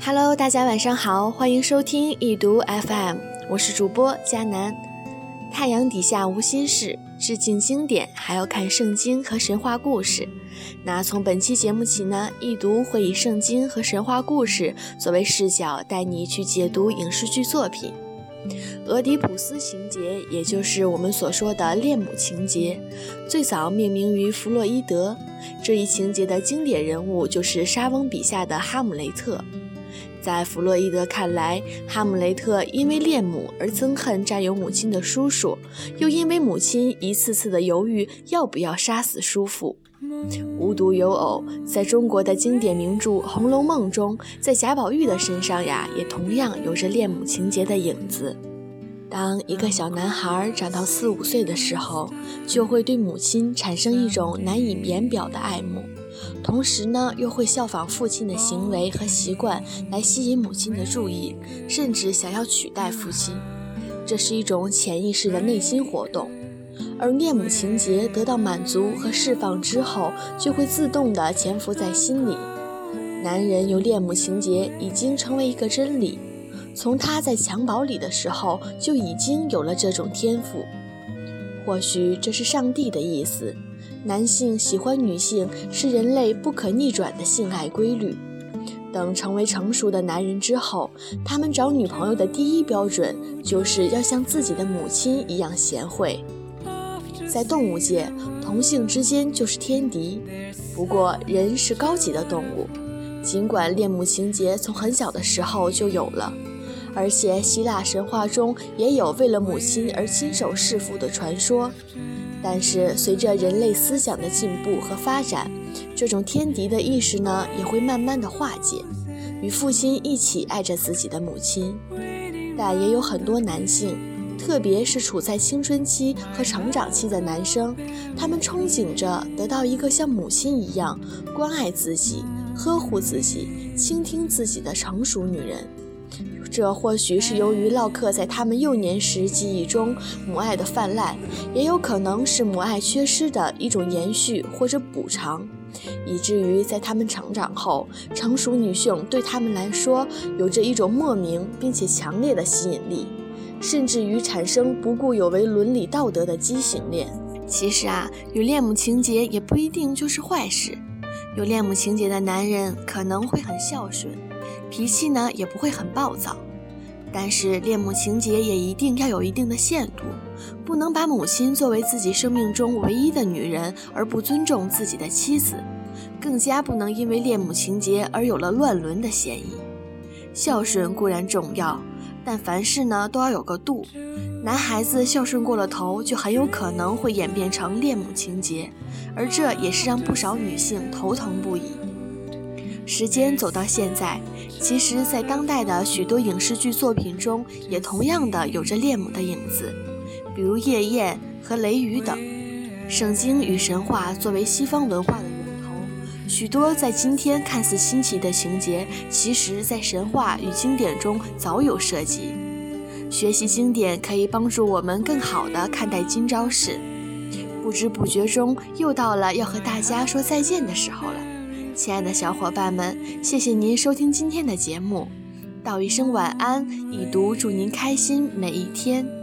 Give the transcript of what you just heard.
Hello，大家晚上好，欢迎收听易读 FM，我是主播佳楠。太阳底下无心事，致敬经典还要看圣经和神话故事。那从本期节目起呢，易读会以圣经和神话故事作为视角，带你去解读影视剧作品。俄狄浦斯情节，也就是我们所说的恋母情节，最早命名于弗洛伊德。这一情节的经典人物就是莎翁笔下的哈姆雷特。在弗洛伊德看来，哈姆雷特因为恋母而憎恨占有母亲的叔叔，又因为母亲一次次的犹豫要不要杀死叔父。无独有偶，在中国的经典名著《红楼梦》中，在贾宝玉的身上呀，也同样有着恋母情节的影子。当一个小男孩长到四五岁的时候，就会对母亲产生一种难以言表的爱慕。同时呢，又会效仿父亲的行为和习惯来吸引母亲的注意，甚至想要取代父亲。这是一种潜意识的内心活动。而恋母情节得到满足和释放之后，就会自动地潜伏在心里。男人有恋母情节已经成为一个真理，从他在襁褓里的时候就已经有了这种天赋。或许这是上帝的意思。男性喜欢女性是人类不可逆转的性爱规律。等成为成熟的男人之后，他们找女朋友的第一标准就是要像自己的母亲一样贤惠。在动物界，同性之间就是天敌。不过，人是高级的动物，尽管恋母情节从很小的时候就有了，而且希腊神话中也有为了母亲而亲手弑父的传说。但是，随着人类思想的进步和发展，这种天敌的意识呢，也会慢慢的化解，与父亲一起爱着自己的母亲。但也有很多男性，特别是处在青春期和成长期的男生，他们憧憬着得到一个像母亲一样关爱自己、呵护自己、倾听自己的成熟女人。这或许是由于烙刻在他们幼年时记忆中母爱的泛滥，也有可能是母爱缺失的一种延续或者补偿，以至于在他们成长后，成熟女性对他们来说有着一种莫名并且强烈的吸引力，甚至于产生不顾有违伦理道德的畸形恋。其实啊，有恋母情节也不一定就是坏事，有恋母情节的男人可能会很孝顺。脾气呢也不会很暴躁，但是恋母情节也一定要有一定的限度，不能把母亲作为自己生命中唯一的女人而不尊重自己的妻子，更加不能因为恋母情节而有了乱伦的嫌疑。孝顺固然重要，但凡事呢都要有个度，男孩子孝顺过了头，就很有可能会演变成恋母情节，而这也是让不少女性头疼不已。时间走到现在，其实，在当代的许多影视剧作品中，也同样的有着恋母的影子，比如夜宴和雷雨等。圣经与神话作为西方文化的源头，许多在今天看似新奇的情节，其实在神话与经典中早有涉及。学习经典可以帮助我们更好地看待今朝事。不知不觉中，又到了要和大家说再见的时候了。亲爱的小伙伴们，谢谢您收听今天的节目，道一声晚安，以读祝您开心每一天。